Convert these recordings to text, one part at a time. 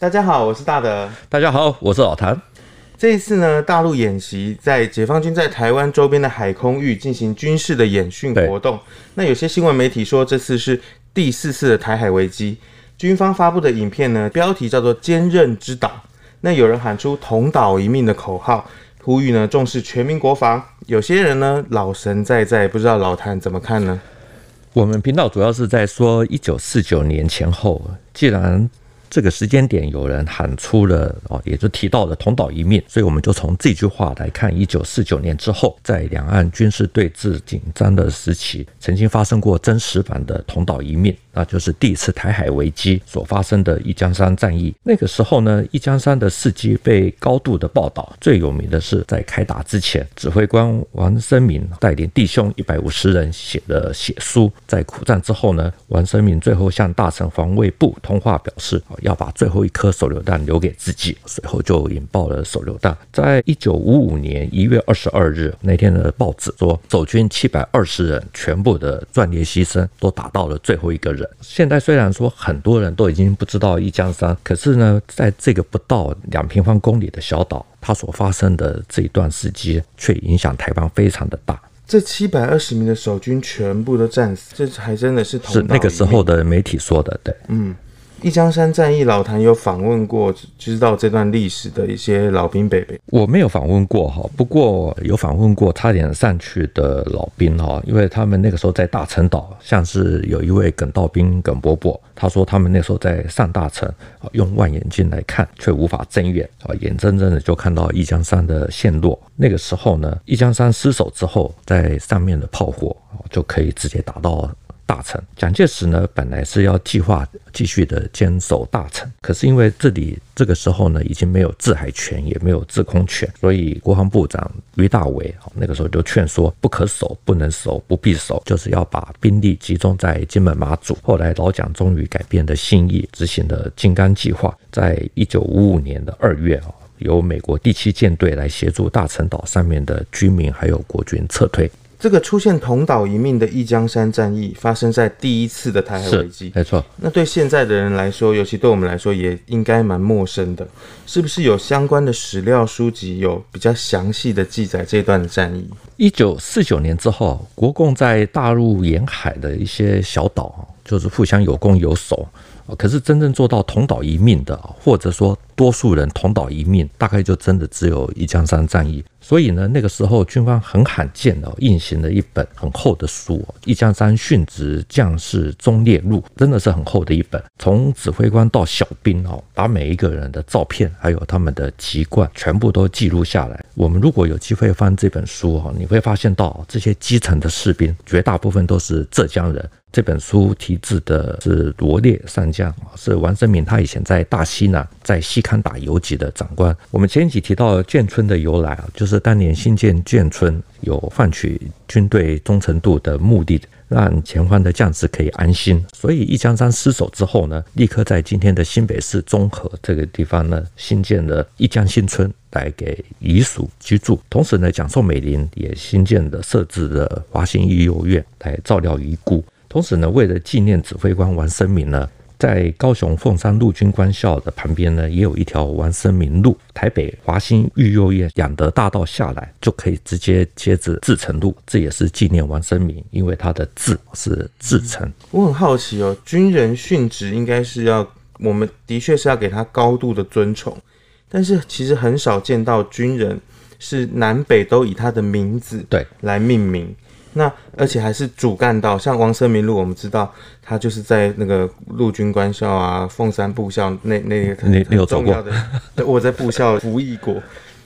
大家好，我是大德。大家好，我是老谭。这一次呢，大陆演习在解放军在台湾周边的海空域进行军事的演训活动。那有些新闻媒体说，这次是第四次的台海危机。军方发布的影片呢，标题叫做“坚韧之岛”。那有人喊出“同岛一命”的口号，呼吁呢重视全民国防。有些人呢老神在在，不知道老谭怎么看呢？我们频道主要是在说一九四九年前后，既然这个时间点有人喊出了哦，也就提到了同岛一命，所以我们就从这句话来看，一九四九年之后，在两岸军事对峙紧张的时期，曾经发生过真实版的同岛一命。那就是第一次台海危机所发生的一江山战役。那个时候呢，一江山的事迹被高度的报道。最有名的是在开打之前，指挥官王生明带领弟兄一百五十人写的血书。在苦战之后呢，王生明最后向大陈防卫部通话表示，要把最后一颗手榴弹留给自己。随后就引爆了手榴弹。在一九五五年一月二十二日那天的报纸说，守军七百二十人全部的壮烈牺牲，都打到了最后一个人。现在虽然说很多人都已经不知道一江山，可是呢，在这个不到两平方公里的小岛，它所发生的这一段时间，却影响台湾非常的大。这七百二十名的守军全部都战死，这还真的是同是那个时候的媒体说的，对，嗯。一江山战役，老谭有访问过知道这段历史的一些老兵伯伯。我没有访问过哈，不过有访问过差点上去的老兵哈，因为他们那个时候在大陈岛，像是有一位耿道兵耿伯伯，他说他们那时候在上大陈，用望远镜来看却无法增远啊，眼睁睁的就看到一江山的陷落。那个时候呢，一江山失守之后，在上面的炮火就可以直接打到。大陈，蒋介石呢，本来是要计划继续的坚守大陈，可是因为这里这个时候呢，已经没有制海权，也没有制空权，所以国防部长俞大维那个时候就劝说，不可守，不能守，不必守，就是要把兵力集中在金门马祖。后来老蒋终于改变了心意，执行了金刚计划，在一九五五年的二月啊，由美国第七舰队来协助大陈岛上面的居民还有国军撤退。这个出现同岛一命的一江山战役发生在第一次的台海危机，没错。那对现在的人来说，尤其对我们来说，也应该蛮陌生的。是不是有相关的史料书籍有比较详细的记载这段的战役？一九四九年之后，国共在大陆沿海的一些小岛，就是互相有攻有守。可是真正做到同岛一命的，或者说多数人同岛一命，大概就真的只有一江山战役。所以呢，那个时候军方很罕见的印行了一本很厚的书《一江山殉职将士忠烈录》，真的是很厚的一本，从指挥官到小兵哦，把每一个人的照片还有他们的籍贯全部都记录下来。我们如果有机会翻这本书哦，你会发现到这些基层的士兵绝大部分都是浙江人。这本书题字的是罗烈上将，是王生明他以前在大西南在西康打游击的长官。我们前几提到建村的由来啊，就是当年新建建村有换取军队忠诚度的目的，让前方的将士可以安心。所以一江山失守之后呢，立刻在今天的新北市中和这个地方呢，新建了一江新村来给遗属居住。同时呢，蒋宋美龄也新建了设置的华兴育幼院来照料遗孤。同时呢，为了纪念指挥官王生明呢，在高雄凤山陆军官校的旁边呢，也有一条王生明路。台北华兴育幼院养德大道下来，就可以直接接着志诚路，这也是纪念王生明，因为他的字是志诚。我很好奇哦，军人殉职应该是要，我们的确是要给他高度的尊崇，但是其实很少见到军人是南北都以他的名字对来命名。那而且还是主干道，像王生明路，我们知道他就是在那个陆军官校啊，凤山部校那那个很很重要的，我在部校服役过。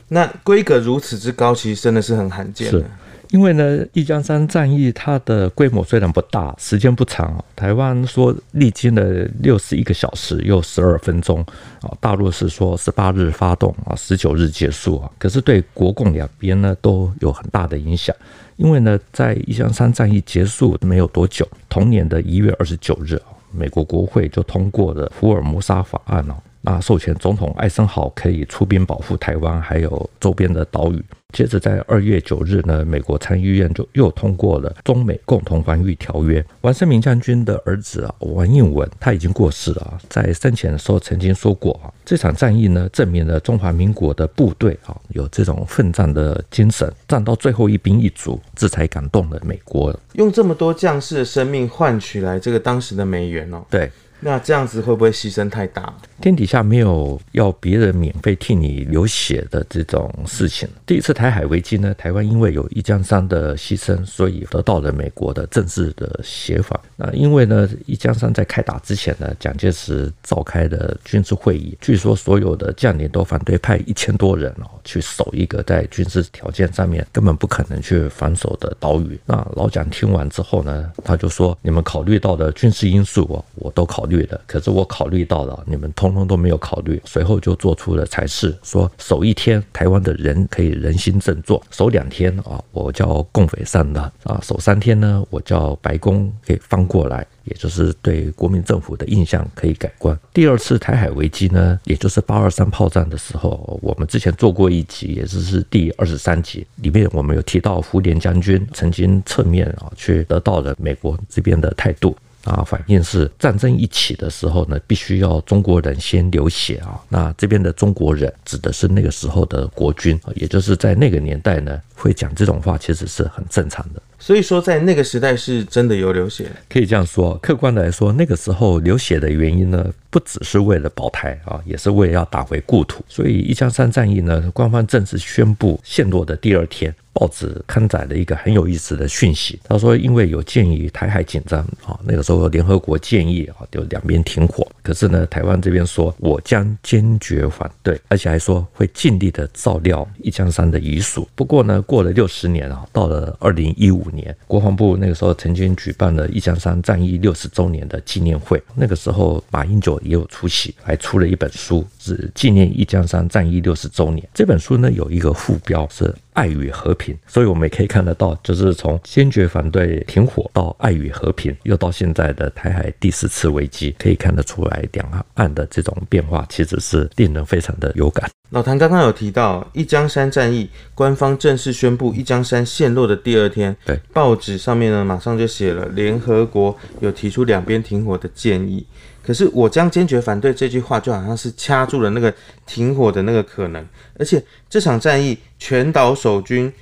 那规格如此之高，其实真的是很罕见的。因为呢，一江山战役它的规模虽然不大，时间不长，台湾说历经了六十一个小时又十二分钟啊，大陆是说十八日发动啊，十九日结束啊，可是对国共两边呢都有很大的影响。因为呢，在一江山战役结束没有多久，同年的一月二十九日，美国国会就通过了福尔摩沙法案哦。那授权总统艾森豪可以出兵保护台湾，还有周边的岛屿。接着在二月九日呢，美国参议院就又通过了中美共同防御条约。王生明将军的儿子啊，王应文他已经过世了，在生前的时候曾经说过啊，这场战役呢，证明了中华民国的部队啊有这种奋战的精神，战到最后一兵一卒，这才感动了美国。用这么多将士的生命换取来这个当时的美元哦。对。那这样子会不会牺牲太大？天底下没有要别人免费替你流血的这种事情。第一次台海危机呢，台湾因为有一江山的牺牲，所以得到了美国的正式的协防。那因为呢，一江山在开打之前呢，蒋介石召开的军事会议，据说所有的将领都反对派一千多人哦去守一个在军事条件上面根本不可能去防守的岛屿。那老蒋听完之后呢，他就说：“你们考虑到的军事因素哦，我都考虑。”对的，可是我考虑到了，你们通通都没有考虑。随后就做出了裁示，说守一天，台湾的人可以人心振作；守两天啊，我叫共匪散的啊；守三天呢，我叫白宫给翻过来，也就是对国民政府的印象可以改观。第二次台海危机呢，也就是八二三炮战的时候，我们之前做过一集，也就是第二十三集，里面我们有提到福田将军曾经侧面啊，去得到了美国这边的态度。啊，反应是战争一起的时候呢，必须要中国人先流血啊。那这边的中国人指的是那个时候的国军，也就是在那个年代呢，会讲这种话，其实是很正常的。所以说，在那个时代是真的有流血，可以这样说。客观的来说，那个时候流血的原因呢，不只是为了保台啊，也是为了要打回故土。所以一江山战役呢，官方正式宣布陷落的第二天。报纸刊载了一个很有意思的讯息，他说，因为有鉴于台海紧张啊，那个时候联合国建议啊，就两边停火。可是呢，台湾这边说，我将坚决反对，而且还说会尽力的照料一江山的遗属。不过呢，过了六十年啊，到了二零一五年，国防部那个时候曾经举办了一江山战役六十周年的纪念会，那个时候马英九也有出席，还出了一本书，是纪念一江山战役六十周年。这本书呢，有一个副标是。爱与和平，所以我们也可以看得到，就是从坚决反对停火到爱与和平，又到现在的台海第四次危机，可以看得出来，两岸的这种变化其实是令人非常的有感。老谭刚刚有提到一江山战役，官方正式宣布一江山陷落的第二天，对，报纸上面呢马上就写了联合国有提出两边停火的建议。可是我将坚决反对这句话，就好像是掐住了那个停火的那个可能。而且这场战役全岛守军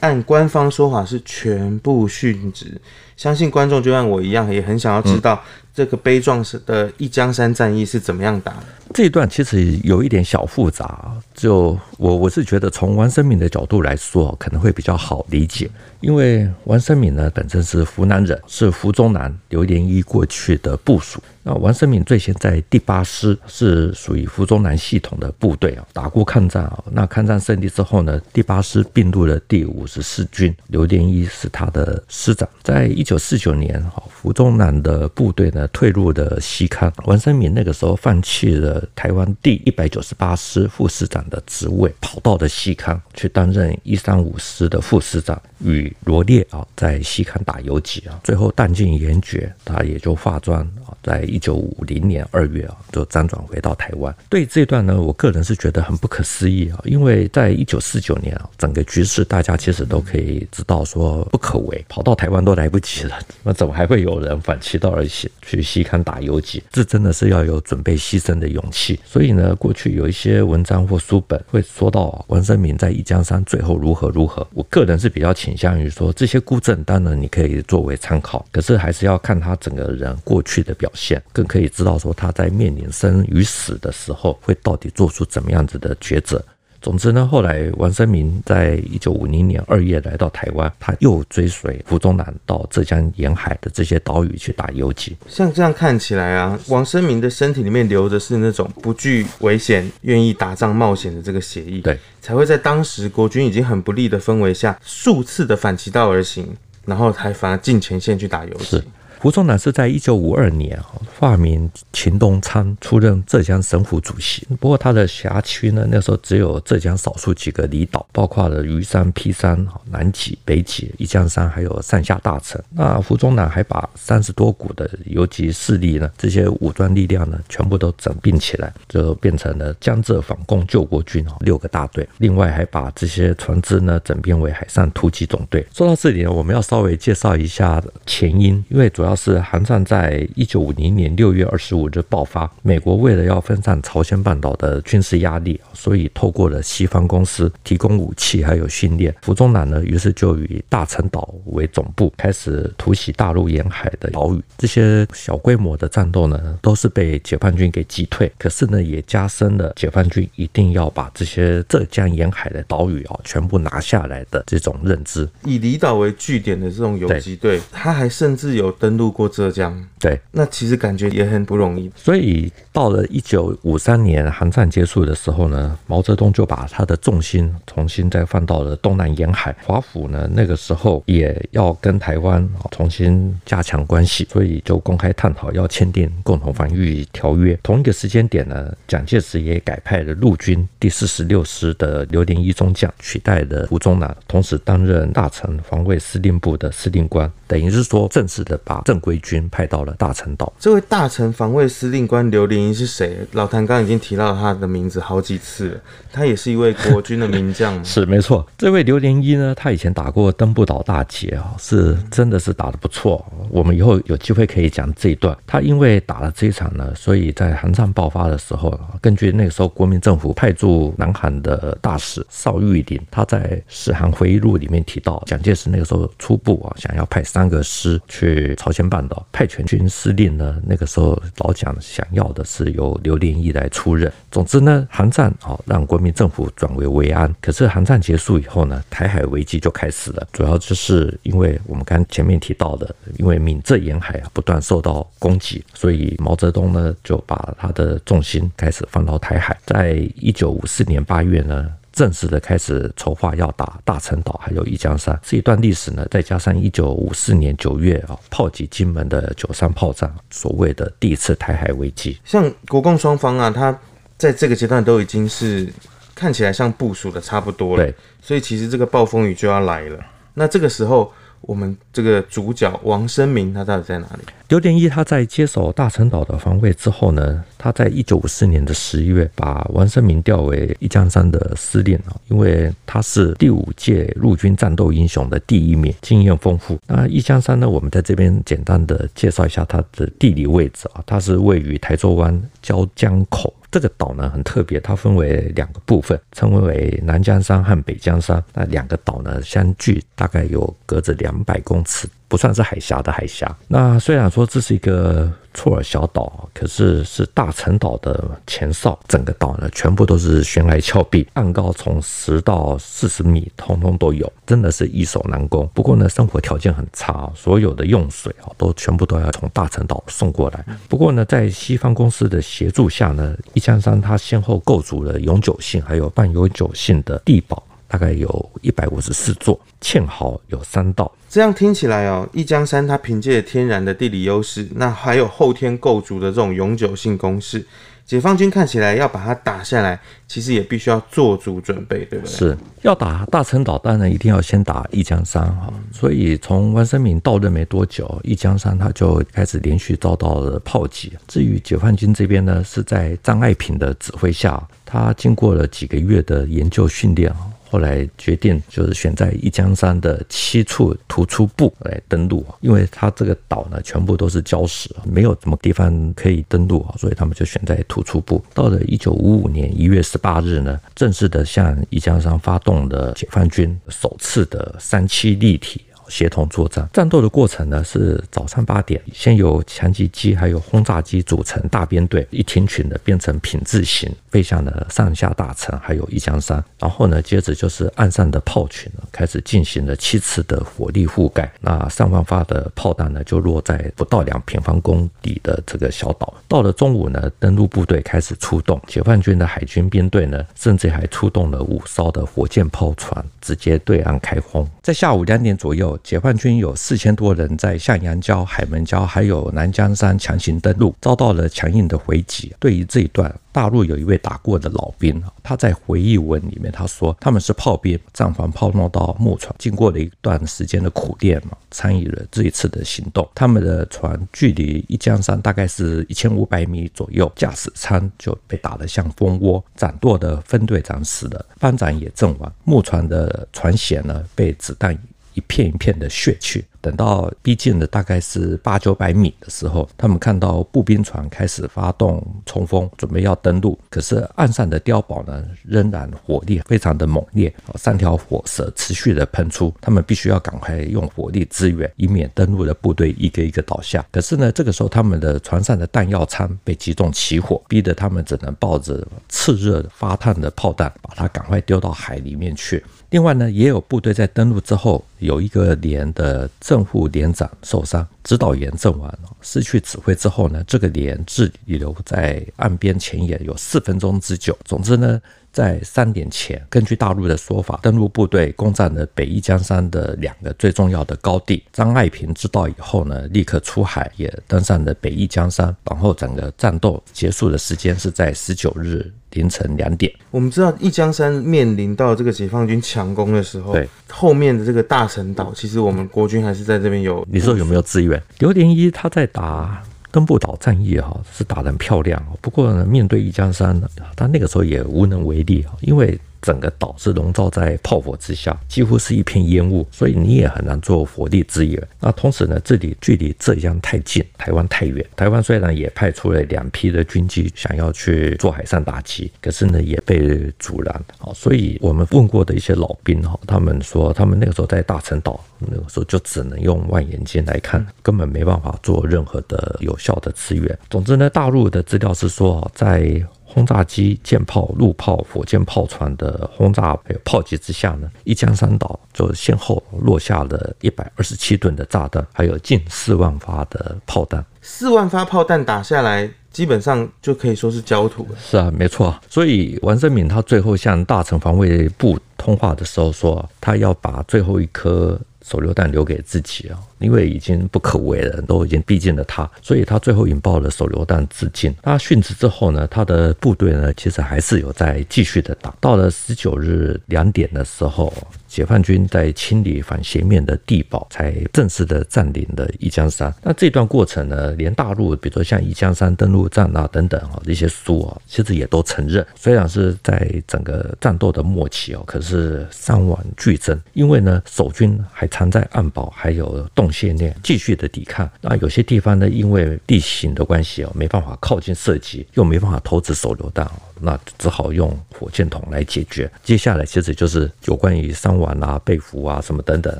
按官方说法是全部殉职，相信观众就像我一样，也很想要知道这个悲壮的一江山战役是怎么样打的。这一段其实有一点小复杂，就我我是觉得从王生明的角度来说，可能会比较好理解，因为王生明呢本身是湖南人，是福中南刘连一过去的部属。那王生明最先在第八师是属于福中南系统的部队啊，打过抗战啊。那抗战胜利之后呢，第八师并入了第五十四军，刘连一是他的师长。在一九四九年，哈，福中南的部队呢退入了西康，王生明那个时候放弃了台湾第一百九十八师副师长的职位，跑到了西康去担任一三五师的副师长，与罗列啊在西康打游击啊，最后弹尽援绝，他也就化妆在。一九五零年二月啊，就辗转回到台湾。对这段呢，我个人是觉得很不可思议啊，因为在一九四九年啊，整个局势大家其实都可以知道说不可为，跑到台湾都来不及了，那怎么还会有人反其道而行去西康打游击？这真的是要有准备牺牲的勇气。所以呢，过去有一些文章或书本会说到王生明在一江山最后如何如何。我个人是比较倾向于说这些孤证，当然你可以作为参考，可是还是要看他整个人过去的表现。更可以知道说他在面临生与死的时候会到底做出怎么样子的抉择。总之呢，后来王生明在一九五零年二月来到台湾，他又追随胡宗南到浙江沿海的这些岛屿去打游击。像这样看起来啊，王生明的身体里面流的是那种不惧危险、愿意打仗冒险的这个血液，对，才会在当时国军已经很不利的氛围下，数次的反其道而行，然后才反而进前线去打游击。胡宗南是在一九五二年啊，化名秦东昌，出任浙江省府主席。不过他的辖区呢，那时候只有浙江少数几个离岛，包括了余山、披山、南极、北极、一江山，还有上下大城。那胡宗南还把三十多股的游击势力呢，这些武装力量呢，全部都整并起来，就变成了江浙反共救国军啊，六个大队。另外还把这些船只呢，整编为海上突击总队。说到这里呢，我们要稍微介绍一下前因，因为主要是韩战在一九五零年六月二十五日爆发，美国为了要分散朝鲜半岛的军事压力，所以透过了西方公司提供武器还有训练。胡宗南呢，于是就以大陈岛为总部，开始突袭大陆沿海的岛屿。这些小规模的战斗呢，都是被解放军给击退，可是呢，也加深了解放军一定要把这些浙江沿海的岛屿啊全部拿下来的这种认知。以离岛为据点的这种游击队，他还甚至有登陆过浙江。对，那其实感觉也很不容易。所以到了一九五三年韩战结束的时候呢，毛泽东就把他的重心重新再放到了东南沿海。华府呢，那个时候也要跟台湾重新加强关系，所以就公开探讨要签订共同防御条约。同一个时间点呢，蒋介石也改派了陆军第四十六师的刘连一中将取代了胡宗南，同时担任大陈防卫司令部的司令官，等于是说正式的把正规军派到了大陈岛。这位大陈防卫司令官刘连一是谁？老谭刚刚已经提到他的名字好几次了，他也是一位国军的名将。是没错，这位刘连一呢，他以前打过登不岛大捷啊，是真的是打得不错。我们以后有机会可以讲这一段。他因为打了这一场呢，所以在韩战爆发的时候，根据那个时候国民政府派驻南韩的大使邵玉林，他在使韩回忆录里面提到，蒋介石那个时候初步啊，想要派三三个师去朝鲜半岛，派遣军司令呢，那个时候老蒋想要的是由刘连一来出任。总之呢，韩战啊让国民政府转危为安。可是韩战结束以后呢，台海危机就开始了，主要就是因为我们刚前面提到的，因为闽浙沿海啊不断受到攻击，所以毛泽东呢就把他的重心开始放到台海。在一九五四年八月呢，正式的开始筹划要打大陈岛，还有一江山这一段历史呢，再加上一九五四年九月啊炮击金门的九三炮战，所谓的第一次台海危机。像国共双方啊，他在这个阶段都已经是看起来像部署的差不多了，对，所以其实这个暴风雨就要来了。那这个时候。我们这个主角王生明他到底在哪里？刘连一他在接手大陈岛的防卫之后呢，他在一九五四年的十一月把王生明调为一江山的司令啊，因为他是第五届陆军战斗英雄的第一名，经验丰富。那一江山呢，我们在这边简单的介绍一下它的地理位置啊，它是位于台州湾椒江口。这个岛呢很特别，它分为两个部分，称为南江山和北江山。那两个岛呢相距大概有隔着两百公尺。不算是海峡的海峡。那虽然说这是一个错尔小岛，可是是大陈岛的前哨。整个岛呢，全部都是悬崖峭壁，岸高从十到四十米，通通都有，真的是易守难攻。不过呢，生活条件很差，所有的用水啊，都全部都要从大陈岛送过来。不过呢，在西方公司的协助下呢，一江山它先后构筑了永久性还有半永久性的地堡。大概有一百五十四座，堑壕有三道。这样听起来哦，一江山它凭借天然的地理优势，那还有后天构筑的这种永久性攻势，解放军看起来要把它打下来，其实也必须要做足准备，对不对？是要打大陈岛，当然一定要先打一江山哈。所以从王生明到任没多久，一江山他就开始连续遭到了炮击。至于解放军这边呢，是在张爱萍的指挥下，他经过了几个月的研究训练后来决定就是选在一江山的七处突出部来登陆，因为它这个岛呢全部都是礁石，没有什么地方可以登陆啊，所以他们就选在突出部。到了一九五五年一月十八日呢，正式的向一江山发动了解放军首次的三七立体。协同作战，战斗的过程呢是早上八点，先由强击机还有轰炸机组成大编队，一挺群的变成品字形飞向了上下大城还有一江山，然后呢，接着就是岸上的炮群开始进行了七次的火力覆盖，那上万发的炮弹呢就落在不到两平方公里的这个小岛。到了中午呢，登陆部队开始出动，解放军的海军编队呢，甚至还出动了五艘的火箭炮船，直接对岸开轰。在下午两点左右。解放军有四千多人在向阳礁、海门礁还有南江山强行登陆，遭到了强硬的回击。对于这一段，大陆有一位打过的老兵，他在回忆文里面他说，他们是炮兵，战防炮弄到木船，经过了一段时间的苦练嘛，参与了这一次的行动。他们的船距离一江山大概是一千五百米左右，驾驶舱就被打得像蜂窝，掌舵的分队长死了，班长也阵亡，木船的船舷呢被子弹一片一片的血去。等到逼近了大概是八九百米的时候，他们看到步兵船开始发动冲锋，准备要登陆。可是岸上的碉堡呢，仍然火力非常的猛烈，三条火舌持续的喷出，他们必须要赶快用火力支援，以免登陆的部队一个一个倒下。可是呢，这个时候他们的船上的弹药舱被击中起火，逼得他们只能抱着炽热发烫的炮弹，把它赶快丢到海里面去。另外呢，也有部队在登陆之后，有一个连的正副连长受伤，指导员阵亡，失去指挥之后呢，这个连滞留在岸边前沿有四分钟之久。总之呢。在三点前，根据大陆的说法，登陆部队攻占了北一江山的两个最重要的高地。张爱萍知道以后呢，立刻出海，也登上了北一江山。然后整个战斗结束的时间是在十九日凌晨两点。我们知道一江山面临到这个解放军强攻的时候，对后面的这个大陈岛，其实我们国军还是在这边有。你说有没有支援？刘连一他在打。登步岛战役哈是打得漂亮，不过呢，面对一江山呢，他那个时候也无能为力啊，因为。整个岛是笼罩在炮火之下，几乎是一片烟雾，所以你也很难做火力支援。那同时呢，这里距离浙江太近，台湾太远。台湾虽然也派出了两批的军机想要去做海上打击，可是呢也被阻拦。好，所以我们问过的一些老兵哈，他们说他们那个时候在大陈岛，那个时候就只能用望远镜来看，根本没办法做任何的有效的支援。总之呢，大陆的资料是说在。轰炸机、舰炮、陆炮、火箭炮船的轰炸还有炮击之下呢，一江山岛就先后落下了一百二十七吨的炸弹，还有近四万发的炮弹。四万发炮弹打下来，基本上就可以说是焦土了。是啊，没错。所以王生敏他最后向大城防卫部通话的时候说，他要把最后一颗手榴弹留给自己啊。因为已经不可为了，都已经逼近了他，所以他最后引爆了手榴弹自尽。他殉职之后呢，他的部队呢，其实还是有在继续的打。到了十九日两点的时候，解放军在清理反斜面的地堡，才正式的占领了一江山。那这段过程呢，连大陆，比如说像一江山登陆战啊等等啊这些书啊，其实也都承认，虽然是在整个战斗的末期哦，可是伤亡剧增，因为呢，守军还藏在暗堡，还有洞。线链继续的抵抗，那有些地方呢，因为地形的关系哦，没办法靠近射击，又没办法投掷手榴弹哦。那只好用火箭筒来解决。接下来其实就是有关于伤亡啊、被俘啊什么等等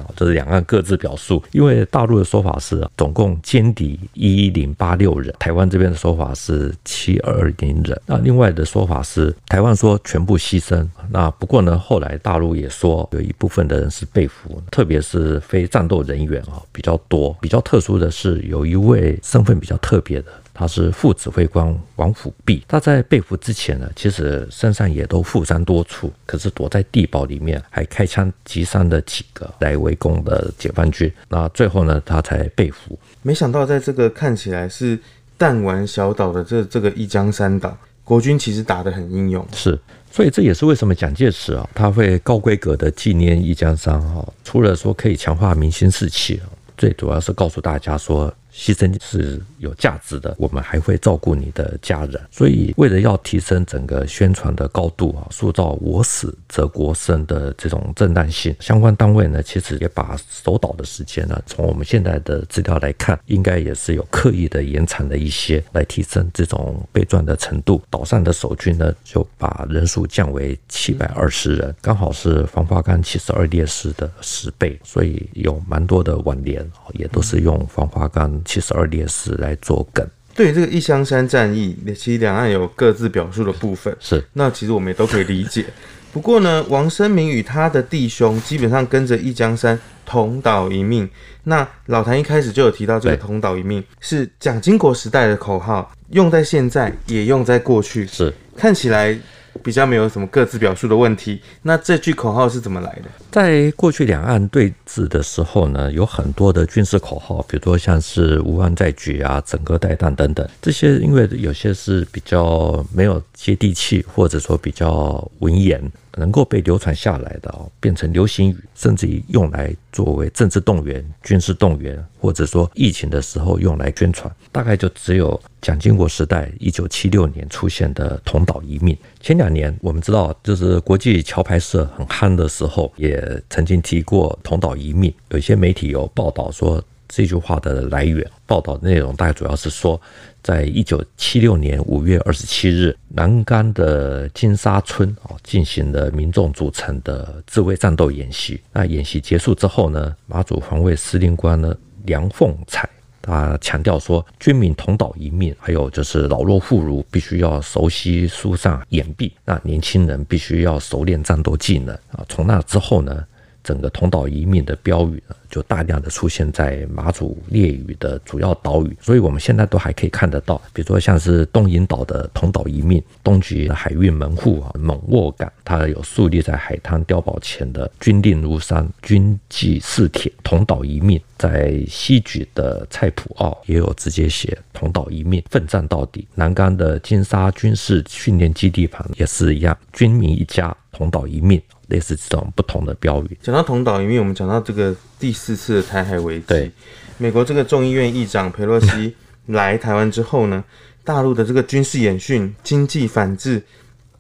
啊，这是两岸各自表述。因为大陆的说法是总共歼敌一零八六人，台湾这边的说法是七二零人。那另外的说法是台湾说全部牺牲。那不过呢，后来大陆也说有一部分的人是被俘，特别是非战斗人员啊比较多。比较特殊的是有一位身份比较特别的。他是副指挥官王辅弼，他在被俘之前呢，其实身上也都负伤多处，可是躲在地堡里面，还开枪击伤了几个来围攻的解放军。那最后呢，他才被俘。没想到在这个看起来是弹丸小岛的这这个一江山岛，国军其实打得很英勇。是，所以这也是为什么蒋介石啊，他会高规格的纪念一江山哈，除了说可以强化民心士气，最主要是告诉大家说。牺牲是有价值的，我们还会照顾你的家人。所以，为了要提升整个宣传的高度啊，塑造“我死则国生”的这种震荡性，相关单位呢，其实也把守岛的时间呢，从我们现在的资料来看，应该也是有刻意的延长了一些，来提升这种备战的程度。岛上的守军呢，就把人数降为七百二十人，刚好是黄花岗七十二烈士的十倍，所以有蛮多的挽联，也都是用黄花岗。七十二烈士来做梗。对于这个一江山战役，其实两岸有各自表述的部分。是，那其实我们也都可以理解。不过呢，王生明与他的弟兄基本上跟着一江山同岛一命。那老谭一开始就有提到，这个同岛一命是蒋经国时代的口号，用在现在也用在过去。是，看起来比较没有什么各自表述的问题。那这句口号是怎么来的？在过去两岸对峙的时候呢，有很多的军事口号，比如说像是“无岸在举”啊、“整个带弹”等等，这些因为有些是比较没有接地气，或者说比较文言。能够被流传下来的哦，变成流行语，甚至于用来作为政治动员、军事动员，或者说疫情的时候用来宣传，大概就只有蒋经国时代一九七六年出现的“同岛一命”。前两年我们知道，就是国际桥牌社很夯的时候，也曾经提过“同岛一命”。有一些媒体有报道说这句话的来源，报道内容大概主要是说。在一九七六年五月二十七日，南竿的金沙村啊，进行了民众组成的自卫战斗演习。那演习结束之后呢，马祖防卫司令官呢梁凤彩，他强调说，军民同岛一命，还有就是老弱妇孺必须要熟悉疏散掩蔽，那年轻人必须要熟练战斗技能啊。从那之后呢，整个同岛一命的标语呢。就大量的出现在马祖列屿的主要岛屿，所以我们现在都还可以看得到，比如说像是东引岛的同岛一命，东莒的海运门户啊，猛沃港，它有竖立在海滩碉堡前的军令如山，军纪似铁，同岛一命，在西莒的菜埔澳也有直接写同岛一命，奋战到底。南竿的金沙军事训练基地旁也是一样，军民一家，同岛一命。类似这种不同的标语。讲到同岛一命，我们讲到这个第四次的台海危机。对，美国这个众议院议长佩洛西 来台湾之后呢，大陆的这个军事演训、经济反制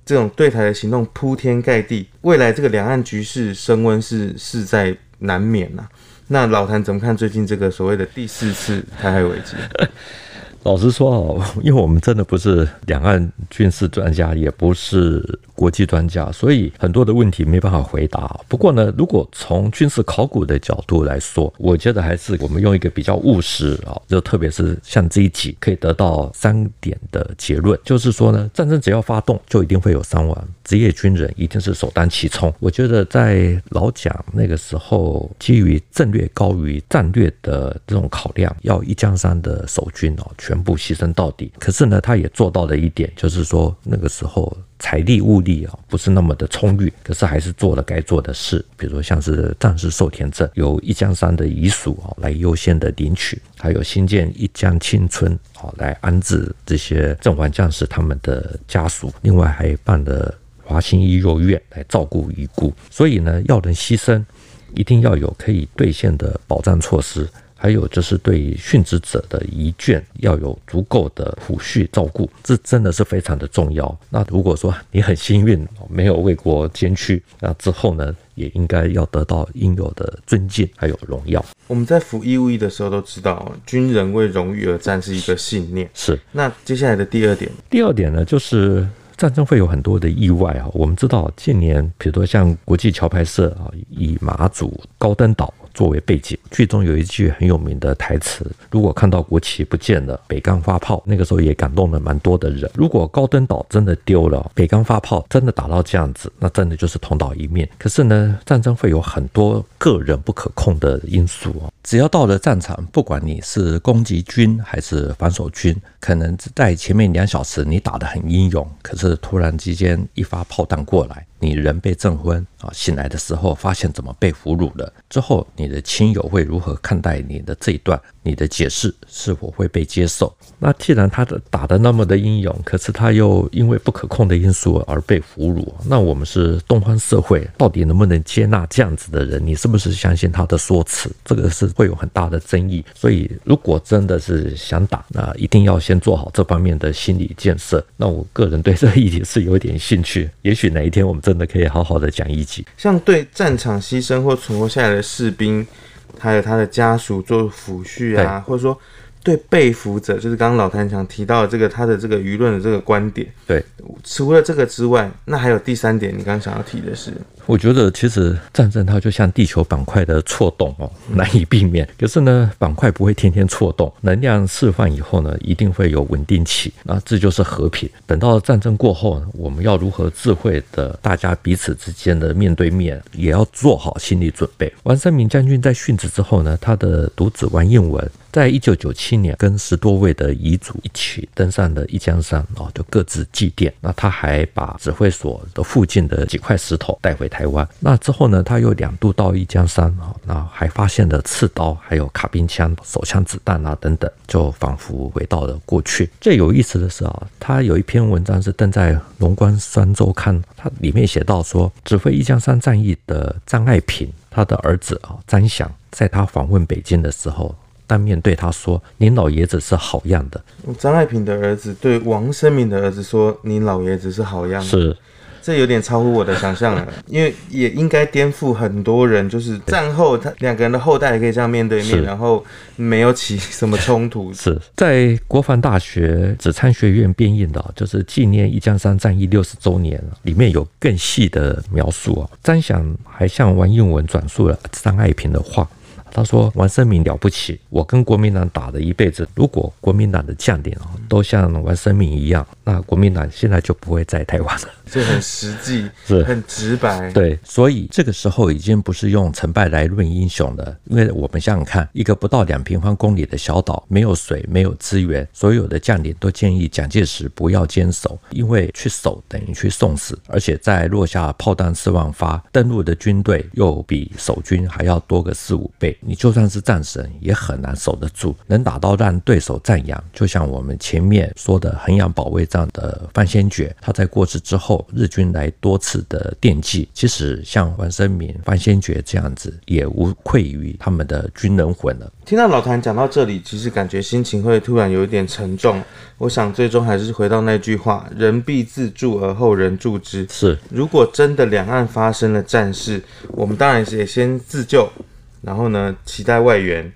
这种对台的行动铺天盖地，未来这个两岸局势升温是势在难免呐、啊。那老谭怎么看最近这个所谓的第四次台海危机？老实说哦，因为我们真的不是两岸军事专家，也不是国际专家，所以很多的问题没办法回答。不过呢，如果从军事考古的角度来说，我觉得还是我们用一个比较务实啊，就特别是像这一集可以得到三点的结论，就是说呢，战争只要发动，就一定会有伤亡，职业军人一定是首当其冲。我觉得在老蒋那个时候，基于战略高于战略的这种考量，要一江山的守军哦。全部牺牲到底，可是呢，他也做到了一点，就是说那个时候财力物力啊不是那么的充裕，可是还是做了该做的事，比如像是战士寿田证，由一江山的遗属啊来优先的领取，还有新建一江青村啊来安置这些阵亡将士他们的家属，另外还办了华兴医幼院来照顾遗孤，所以呢，要人牺牲，一定要有可以兑现的保障措施。还有就是对殉职者的遗眷要有足够的抚恤照顾，这真的是非常的重要。那如果说你很幸运没有为国捐躯，那之后呢，也应该要得到应有的尊敬还有荣耀。我们在服义务役的时候都知道，军人为荣誉而战是一个信念。是。那接下来的第二点，第二点呢，就是战争会有很多的意外啊。我们知道近年，比如说像国际桥牌社啊，以马祖高登岛。作为背景，剧中有一句很有名的台词：“如果看到国旗不见了，北港发炮。”那个时候也感动了蛮多的人。如果高登岛真的丢了，北港发炮真的打到这样子，那真的就是同岛一面。可是呢，战争会有很多个人不可控的因素哦。只要到了战场，不管你是攻击军还是防守军，可能在前面两小时你打得很英勇，可是突然之间一发炮弹过来。你人被震昏啊，醒来的时候发现怎么被俘虏了？之后你的亲友会如何看待你的这一段？你的解释是否会被接受？那既然他的打得那么的英勇，可是他又因为不可控的因素而被俘虏，那我们是东方社会，到底能不能接纳这样子的人？你是不是相信他的说辞？这个是会有很大的争议。所以如果真的是想打，那一定要先做好这方面的心理建设。那我个人对这个议题是有点兴趣，也许哪一天我们真的可以好好的讲一集。像对战场牺牲或存活下来的士兵。还有他的家属做抚恤啊，或者说对被俘者，就是刚刚老谭强提到的这个他的这个舆论的这个观点。对，除了这个之外，那还有第三点，你刚刚想要提的是，我觉得其实战争它就像地球板块的错动哦，难以避免。可是呢，板块不会天天错动，能量释放以后呢，一定会有稳定期。那这就是和平。等到战争过后，我们要如何智慧的大家彼此之间的面对面，也要做好心理准备。王三明将军在殉职之后呢，他的独子王应文。在一九九七年，跟十多位的遗族一起登上了一江山哦，就各自祭奠。那他还把指挥所的附近的几块石头带回台湾。那之后呢，他又两度到一江山啊，那还发现了刺刀、还有卡宾枪、手枪子弹啊等等，就仿佛回到了过去。最有意思的是啊，他有一篇文章是登在《龙关山周刊》，他里面写到说，指挥一江山战役的张爱萍，他的儿子啊张翔，在他访问北京的时候。当面对他说：“您老爷子是好样的。”张爱萍的儿子对王生明的儿子说：“您老爷子是好样的。”是，这有点超乎我的想象了，因为也应该颠覆很多人，就是战后他两个人的后代也可以这样面对面，然后没有起什么冲突。是在国防大学紫参学院编印的，就是纪念一江山战役六十周年，里面有更细的描述啊。张想还向王应文转述了张爱萍的话。他说：“王生明了不起，我跟国民党打了一辈子。如果国民党的将领啊都像王生明一样，那国民党现在就不会在台湾了。”这很实际，是很直白。对，所以这个时候已经不是用成败来论英雄了。因为我们想想看，一个不到两平方公里的小岛，没有水，没有资源，所有的将领都建议蒋介石不要坚守，因为去守等于去送死，而且在落下炮弹四万发，登陆的军队又比守军还要多个四五倍。你就算是战神，也很难守得住。能打到让对手赞扬，就像我们前面说的衡阳保卫战的范先觉，他在过世之后，日军来多次的惦记。其实像王生明、范先觉这样子，也无愧于他们的军人魂了。听到老谭讲到这里，其实感觉心情会突然有一点沉重。我想最终还是回到那句话：人必自助而后人助之。是，如果真的两岸发生了战事，我们当然是也先自救。然后呢，期待外援。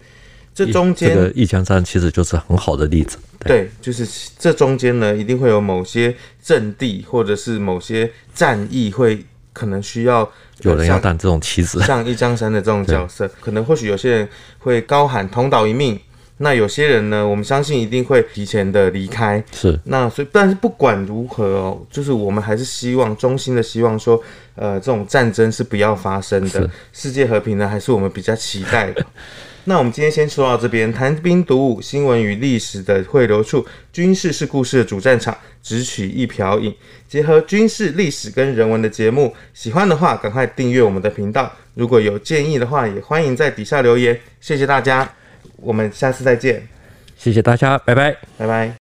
这中间，这个一江山其实就是很好的例子。对，对，就是这中间呢，一定会有某些阵地或者是某些战役会可能需要有人要担这种棋子，像一江山的这种 角色，可能或许有些人会高喊同岛一命。那有些人呢，我们相信一定会提前的离开。是。那所以，但是不管如何哦，就是我们还是希望，衷心的希望说，呃，这种战争是不要发生的。世界和平呢，还是我们比较期待的。那我们今天先说到这边，谈兵读武，新闻与历史的汇流处，军事是故事的主战场，只取一瓢饮，结合军事、历史跟人文的节目。喜欢的话，赶快订阅我们的频道。如果有建议的话，也欢迎在底下留言。谢谢大家。我们下次再见，谢谢大家，拜拜，拜拜。